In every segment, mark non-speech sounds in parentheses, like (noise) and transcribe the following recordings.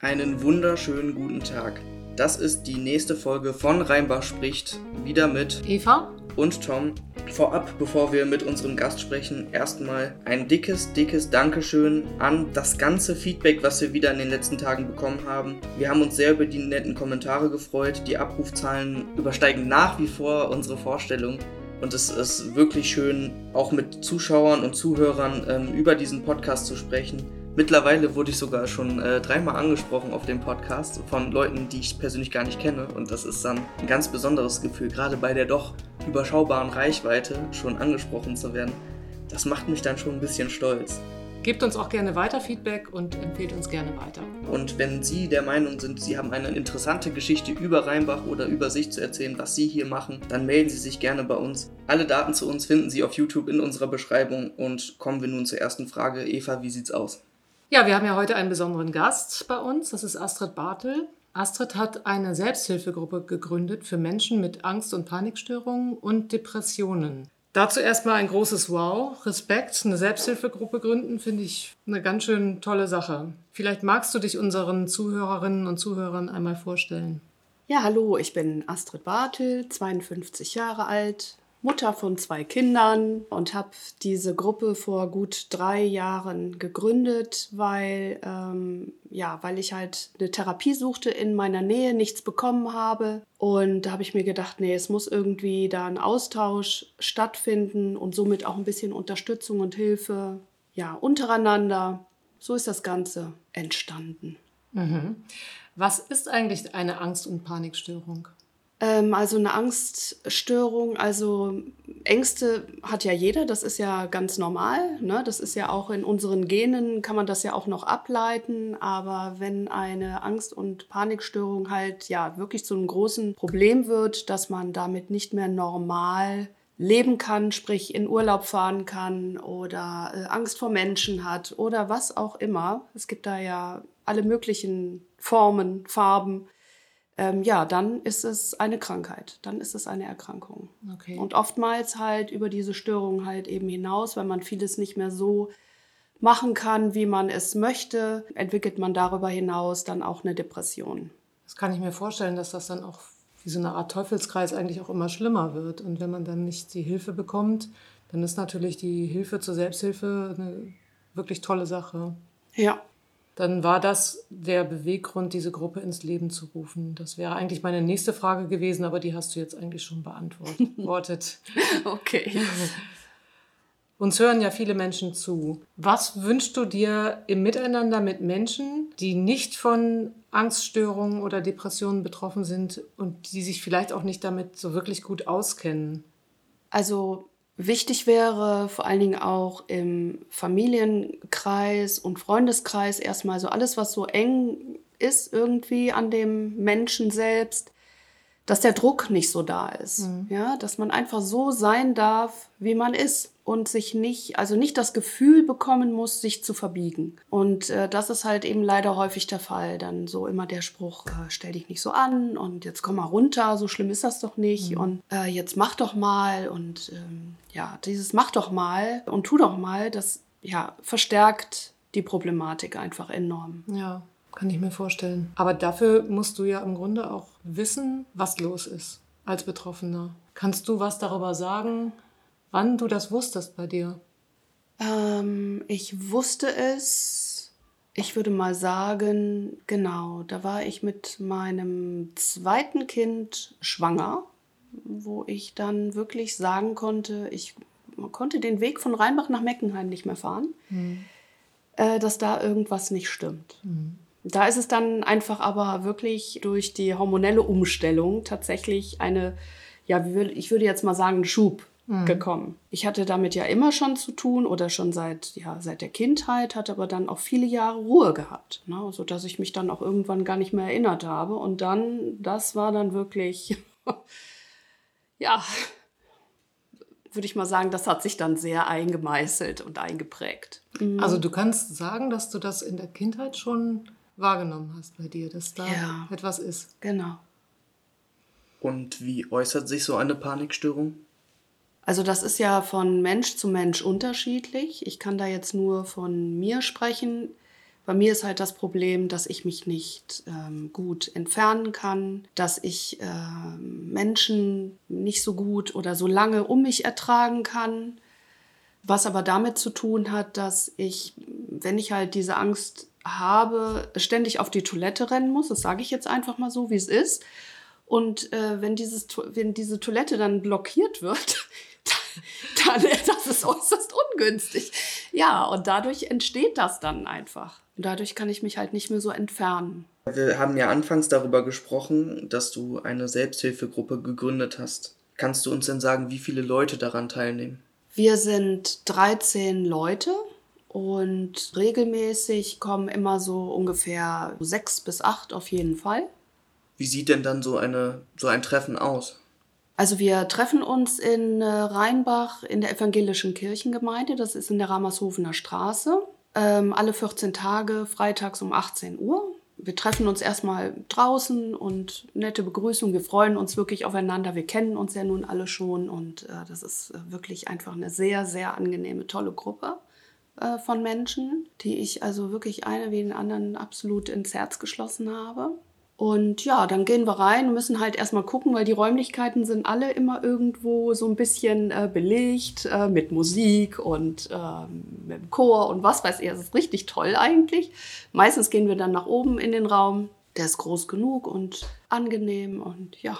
Einen wunderschönen guten Tag. Das ist die nächste Folge von Rheinbach spricht, wieder mit Eva und Tom. Vorab, bevor wir mit unserem Gast sprechen, erstmal ein dickes, dickes Dankeschön an das ganze Feedback, was wir wieder in den letzten Tagen bekommen haben. Wir haben uns sehr über die netten Kommentare gefreut. Die Abrufzahlen übersteigen nach wie vor unsere Vorstellung. Und es ist wirklich schön, auch mit Zuschauern und Zuhörern ähm, über diesen Podcast zu sprechen. Mittlerweile wurde ich sogar schon äh, dreimal angesprochen auf dem Podcast von Leuten, die ich persönlich gar nicht kenne. Und das ist dann ein ganz besonderes Gefühl, gerade bei der doch überschaubaren Reichweite schon angesprochen zu werden. Das macht mich dann schon ein bisschen stolz. Gebt uns auch gerne weiter Feedback und empfehlt uns gerne weiter. Und wenn Sie der Meinung sind, Sie haben eine interessante Geschichte über Rheinbach oder über sich zu erzählen, was Sie hier machen, dann melden Sie sich gerne bei uns. Alle Daten zu uns finden Sie auf YouTube in unserer Beschreibung. Und kommen wir nun zur ersten Frage. Eva, wie sieht's aus? Ja, wir haben ja heute einen besonderen Gast bei uns. Das ist Astrid Bartel. Astrid hat eine Selbsthilfegruppe gegründet für Menschen mit Angst- und Panikstörungen und Depressionen. Dazu erstmal ein großes Wow, Respekt. Eine Selbsthilfegruppe gründen finde ich eine ganz schön tolle Sache. Vielleicht magst du dich unseren Zuhörerinnen und Zuhörern einmal vorstellen. Ja, hallo, ich bin Astrid Bartel, 52 Jahre alt, Mutter von zwei Kindern und habe diese Gruppe vor gut drei Jahren gegründet, weil, ähm, ja, weil ich halt eine Therapie suchte in meiner Nähe, nichts bekommen habe. Und da habe ich mir gedacht, nee, es muss irgendwie da ein Austausch stattfinden und somit auch ein bisschen Unterstützung und Hilfe, ja, untereinander. So ist das Ganze entstanden. Mhm. Was ist eigentlich eine Angst- und Panikstörung? Ähm, also eine Angststörung, also Ängste hat ja jeder, das ist ja ganz normal. Ne? Das ist ja auch in unseren Genen, kann man das ja auch noch ableiten. Aber wenn eine Angst- und Panikstörung halt ja wirklich zu einem großen Problem wird, dass man damit nicht mehr normal leben kann, sprich in Urlaub fahren kann oder äh, Angst vor Menschen hat oder was auch immer. Es gibt da ja alle möglichen Formen, Farben ähm, ja, dann ist es eine Krankheit, dann ist es eine Erkrankung. Okay. Und oftmals halt über diese Störung halt eben hinaus, wenn man vieles nicht mehr so machen kann, wie man es möchte, entwickelt man darüber hinaus dann auch eine Depression. Das kann ich mir vorstellen, dass das dann auch wie so eine Art Teufelskreis eigentlich auch immer schlimmer wird. Und wenn man dann nicht die Hilfe bekommt, dann ist natürlich die Hilfe zur Selbsthilfe eine wirklich tolle Sache. Ja, dann war das der Beweggrund, diese Gruppe ins Leben zu rufen. Das wäre eigentlich meine nächste Frage gewesen, aber die hast du jetzt eigentlich schon beantwortet. (laughs) okay. (laughs) Uns hören ja viele Menschen zu. Was wünschst du dir im Miteinander mit Menschen, die nicht von Angststörungen oder Depressionen betroffen sind und die sich vielleicht auch nicht damit so wirklich gut auskennen? Also Wichtig wäre vor allen Dingen auch im Familienkreis und Freundeskreis erstmal so alles, was so eng ist irgendwie an dem Menschen selbst, dass der Druck nicht so da ist. Mhm. Ja, dass man einfach so sein darf, wie man ist und sich nicht, also nicht das Gefühl bekommen muss, sich zu verbiegen. Und äh, das ist halt eben leider häufig der Fall. Dann so immer der Spruch, äh, stell dich nicht so an und jetzt komm mal runter, so schlimm ist das doch nicht mhm. und äh, jetzt mach doch mal und ähm, ja, dieses mach doch mal und tu doch mal, das ja verstärkt die Problematik einfach enorm. Ja. Kann ich mir vorstellen. Aber dafür musst du ja im Grunde auch wissen, was los ist als Betroffener. Kannst du was darüber sagen, wann du das wusstest bei dir? Ähm, ich wusste es, ich würde mal sagen, genau, da war ich mit meinem zweiten Kind schwanger, wo ich dann wirklich sagen konnte, ich konnte den Weg von Rheinbach nach Meckenheim nicht mehr fahren, mhm. äh, dass da irgendwas nicht stimmt. Mhm. Da ist es dann einfach aber wirklich durch die hormonelle Umstellung tatsächlich eine, ja, ich würde jetzt mal sagen, Schub mhm. gekommen. Ich hatte damit ja immer schon zu tun oder schon seit, ja, seit der Kindheit, hatte aber dann auch viele Jahre Ruhe gehabt, ne? sodass ich mich dann auch irgendwann gar nicht mehr erinnert habe. Und dann, das war dann wirklich, (laughs) ja, würde ich mal sagen, das hat sich dann sehr eingemeißelt und eingeprägt. Mhm. Also du kannst sagen, dass du das in der Kindheit schon wahrgenommen hast bei dir, dass da ja. etwas ist. Genau. Und wie äußert sich so eine Panikstörung? Also das ist ja von Mensch zu Mensch unterschiedlich. Ich kann da jetzt nur von mir sprechen. Bei mir ist halt das Problem, dass ich mich nicht ähm, gut entfernen kann, dass ich äh, Menschen nicht so gut oder so lange um mich ertragen kann. Was aber damit zu tun hat, dass ich, wenn ich halt diese Angst habe, ständig auf die Toilette rennen muss. Das sage ich jetzt einfach mal so, wie es ist. Und äh, wenn, dieses, wenn diese Toilette dann blockiert wird, (laughs) dann (laughs) das ist äußerst ungünstig. Ja, und dadurch entsteht das dann einfach. Und dadurch kann ich mich halt nicht mehr so entfernen. Wir haben ja anfangs darüber gesprochen, dass du eine Selbsthilfegruppe gegründet hast. Kannst du uns denn sagen, wie viele Leute daran teilnehmen? Wir sind 13 Leute und regelmäßig kommen immer so ungefähr sechs bis acht auf jeden Fall. Wie sieht denn dann so, eine, so ein Treffen aus? Also wir treffen uns in äh, Rheinbach in der evangelischen Kirchengemeinde, das ist in der Ramershofener Straße, ähm, alle 14 Tage, freitags um 18 Uhr. Wir treffen uns erstmal draußen und nette Begrüßung. Wir freuen uns wirklich aufeinander. Wir kennen uns ja nun alle schon und äh, das ist äh, wirklich einfach eine sehr, sehr angenehme, tolle Gruppe äh, von Menschen, die ich also wirklich eine wie den anderen absolut ins Herz geschlossen habe. Und ja, dann gehen wir rein und müssen halt erstmal gucken, weil die Räumlichkeiten sind alle immer irgendwo so ein bisschen äh, belegt äh, mit Musik und äh, mit dem Chor und was weiß ich. Das ist richtig toll eigentlich. Meistens gehen wir dann nach oben in den Raum. Der ist groß genug und angenehm und ja,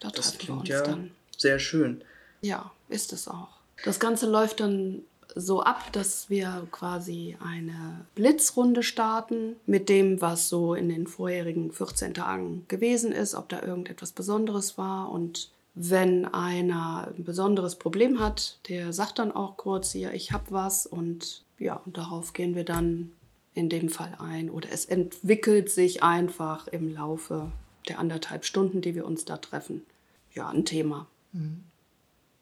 da das treffen wir uns ja dann. Sehr schön. Ja, ist es auch. Das Ganze läuft dann so ab, dass wir quasi eine Blitzrunde starten mit dem, was so in den vorherigen 14 Tagen gewesen ist, ob da irgendetwas Besonderes war. Und wenn einer ein besonderes Problem hat, der sagt dann auch kurz, ja, ich habe was und ja, und darauf gehen wir dann in dem Fall ein. Oder es entwickelt sich einfach im Laufe der anderthalb Stunden, die wir uns da treffen. Ja, ein Thema.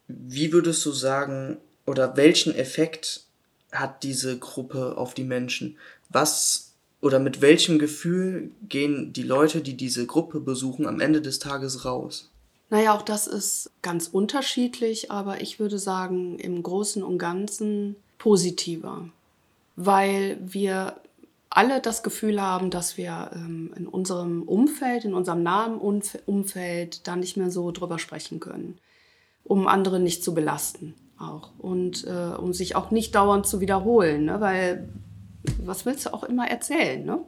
Wie würdest du sagen, oder welchen Effekt hat diese Gruppe auf die Menschen? Was oder mit welchem Gefühl gehen die Leute, die diese Gruppe besuchen, am Ende des Tages raus? Naja, auch das ist ganz unterschiedlich, aber ich würde sagen, im Großen und Ganzen positiver, weil wir alle das Gefühl haben, dass wir ähm, in unserem Umfeld, in unserem nahen Umf Umfeld da nicht mehr so drüber sprechen können, um andere nicht zu belasten auch und äh, um sich auch nicht dauernd zu wiederholen, ne? weil was willst du auch immer erzählen, ne?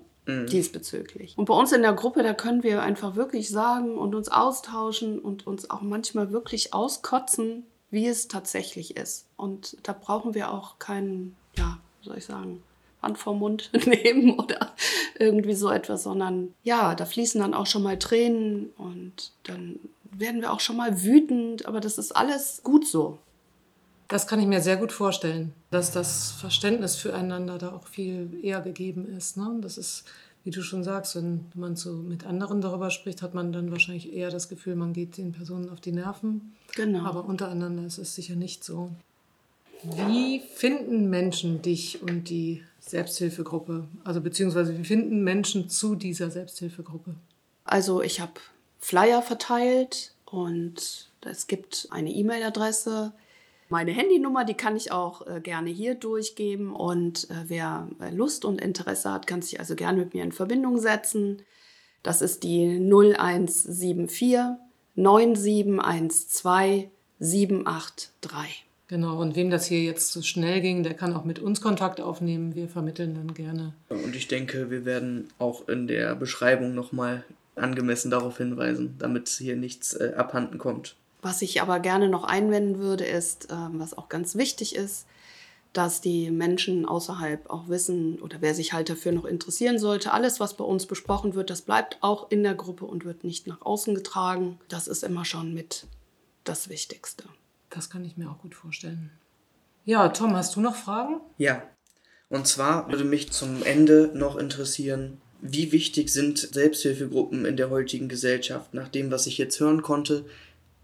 diesbezüglich. Und bei uns in der Gruppe, da können wir einfach wirklich sagen und uns austauschen und uns auch manchmal wirklich auskotzen, wie es tatsächlich ist. Und da brauchen wir auch keinen, ja, wie soll ich sagen, Hand vorm Mund (laughs) nehmen oder irgendwie so etwas, sondern ja, da fließen dann auch schon mal Tränen und dann werden wir auch schon mal wütend, aber das ist alles gut so. Das kann ich mir sehr gut vorstellen, dass das Verständnis füreinander da auch viel eher gegeben ist. Ne? Das ist, wie du schon sagst, wenn man so mit anderen darüber spricht, hat man dann wahrscheinlich eher das Gefühl, man geht den Personen auf die Nerven. Genau. Aber untereinander ist es sicher nicht so. Wie finden Menschen dich und die Selbsthilfegruppe? Also beziehungsweise wie finden Menschen zu dieser Selbsthilfegruppe? Also ich habe Flyer verteilt und es gibt eine E-Mail-Adresse. Meine Handynummer, die kann ich auch äh, gerne hier durchgeben. Und äh, wer äh, Lust und Interesse hat, kann sich also gerne mit mir in Verbindung setzen. Das ist die 0174 9712 783. Genau, und wem das hier jetzt zu schnell ging, der kann auch mit uns Kontakt aufnehmen. Wir vermitteln dann gerne. Und ich denke, wir werden auch in der Beschreibung nochmal angemessen darauf hinweisen, damit hier nichts äh, abhanden kommt. Was ich aber gerne noch einwenden würde, ist, ähm, was auch ganz wichtig ist, dass die Menschen außerhalb auch wissen oder wer sich halt dafür noch interessieren sollte, alles, was bei uns besprochen wird, das bleibt auch in der Gruppe und wird nicht nach außen getragen. Das ist immer schon mit das Wichtigste. Das kann ich mir auch gut vorstellen. Ja, Tom, hast du noch Fragen? Ja. Und zwar würde mich zum Ende noch interessieren, wie wichtig sind Selbsthilfegruppen in der heutigen Gesellschaft? Nach dem, was ich jetzt hören konnte,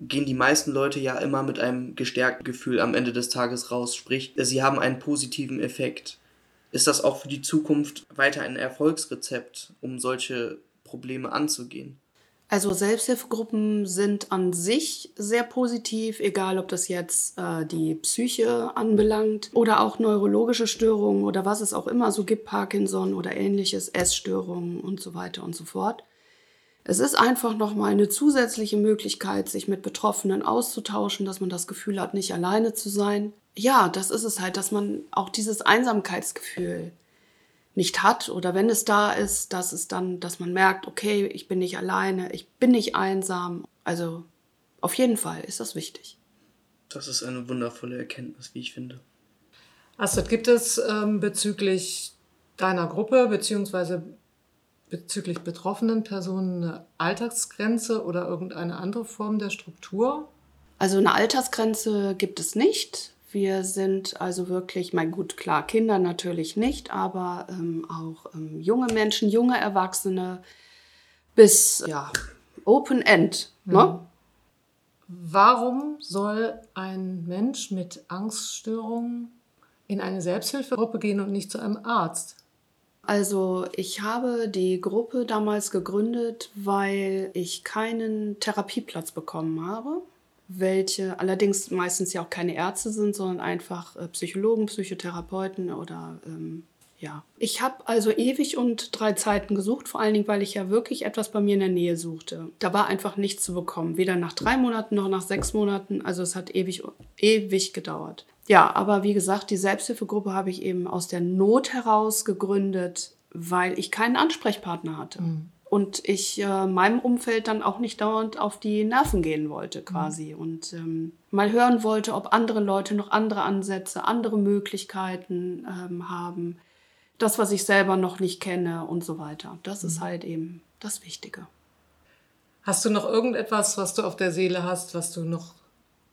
gehen die meisten Leute ja immer mit einem gestärkten Gefühl am Ende des Tages raus. Sprich, sie haben einen positiven Effekt. Ist das auch für die Zukunft weiter ein Erfolgsrezept, um solche Probleme anzugehen? Also Selbsthilfegruppen sind an sich sehr positiv, egal ob das jetzt äh, die Psyche anbelangt oder auch neurologische Störungen oder was es auch immer so gibt, Parkinson oder ähnliches, Essstörungen und so weiter und so fort. Es ist einfach nochmal eine zusätzliche Möglichkeit, sich mit Betroffenen auszutauschen, dass man das Gefühl hat, nicht alleine zu sein. Ja, das ist es halt, dass man auch dieses Einsamkeitsgefühl nicht hat oder wenn es da ist, dass es dann, dass man merkt, okay, ich bin nicht alleine, ich bin nicht einsam. Also auf jeden Fall ist das wichtig. Das ist eine wundervolle Erkenntnis, wie ich finde. Astrid, gibt es ähm, bezüglich deiner Gruppe beziehungsweise bezüglich betroffenen Personen eine Alltagsgrenze oder irgendeine andere Form der Struktur? Also eine Altersgrenze gibt es nicht. Wir sind also wirklich, mein gut, klar, Kinder natürlich nicht, aber ähm, auch ähm, junge Menschen, junge Erwachsene bis ja, Open End. Ne? Mhm. Warum soll ein Mensch mit Angststörungen in eine Selbsthilfegruppe gehen und nicht zu einem Arzt? Also ich habe die Gruppe damals gegründet, weil ich keinen Therapieplatz bekommen habe welche allerdings meistens ja auch keine Ärzte sind, sondern einfach äh, Psychologen, Psychotherapeuten oder ähm, ja. Ich habe also ewig und drei Zeiten gesucht, vor allen Dingen, weil ich ja wirklich etwas bei mir in der Nähe suchte. Da war einfach nichts zu bekommen, weder nach drei Monaten noch nach sechs Monaten. Also es hat ewig, ewig gedauert. Ja, aber wie gesagt, die Selbsthilfegruppe habe ich eben aus der Not heraus gegründet, weil ich keinen Ansprechpartner hatte. Mhm und ich äh, meinem Umfeld dann auch nicht dauernd auf die Nerven gehen wollte quasi mhm. und ähm, mal hören wollte, ob andere Leute noch andere Ansätze, andere Möglichkeiten ähm, haben, das, was ich selber noch nicht kenne und so weiter. Das mhm. ist halt eben das Wichtige. Hast du noch irgendetwas, was du auf der Seele hast, was du noch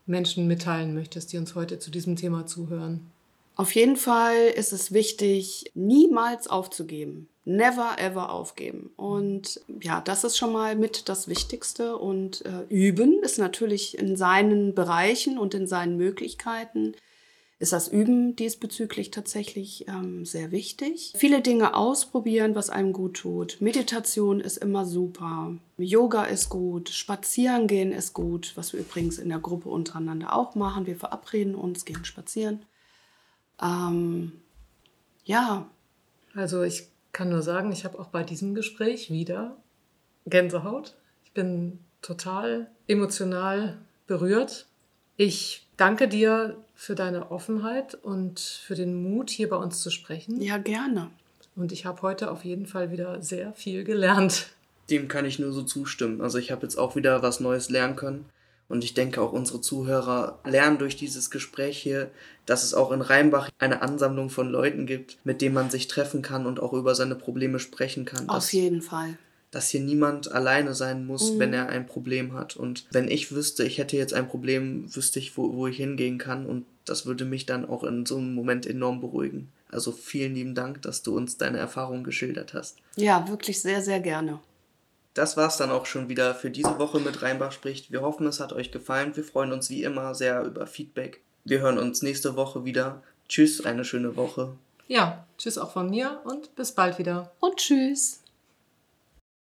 Menschen mitteilen möchtest, die uns heute zu diesem Thema zuhören? Auf jeden Fall ist es wichtig, niemals aufzugeben. Never ever aufgeben. Und ja, das ist schon mal mit das Wichtigste. Und äh, üben ist natürlich in seinen Bereichen und in seinen Möglichkeiten ist das Üben diesbezüglich tatsächlich ähm, sehr wichtig. Viele Dinge ausprobieren, was einem gut tut. Meditation ist immer super. Yoga ist gut. Spazieren gehen ist gut, was wir übrigens in der Gruppe untereinander auch machen. Wir verabreden uns, gehen spazieren. Ähm, ja. Also ich kann nur sagen, ich habe auch bei diesem Gespräch wieder Gänsehaut. Ich bin total emotional berührt. Ich danke dir für deine Offenheit und für den Mut, hier bei uns zu sprechen. Ja, gerne. Und ich habe heute auf jeden Fall wieder sehr viel gelernt. Dem kann ich nur so zustimmen. Also ich habe jetzt auch wieder was Neues lernen können. Und ich denke, auch unsere Zuhörer lernen durch dieses Gespräch hier, dass es auch in Rheinbach eine Ansammlung von Leuten gibt, mit denen man sich treffen kann und auch über seine Probleme sprechen kann. Auf jeden Fall. Dass hier niemand alleine sein muss, mhm. wenn er ein Problem hat. Und wenn ich wüsste, ich hätte jetzt ein Problem, wüsste ich, wo, wo ich hingehen kann. Und das würde mich dann auch in so einem Moment enorm beruhigen. Also vielen lieben Dank, dass du uns deine Erfahrungen geschildert hast. Ja, wirklich sehr, sehr gerne. Das war's dann auch schon wieder für diese Woche mit Rheinbach spricht. Wir hoffen, es hat euch gefallen. Wir freuen uns wie immer sehr über Feedback. Wir hören uns nächste Woche wieder. Tschüss, eine schöne Woche. Ja, tschüss auch von mir und bis bald wieder. Und tschüss.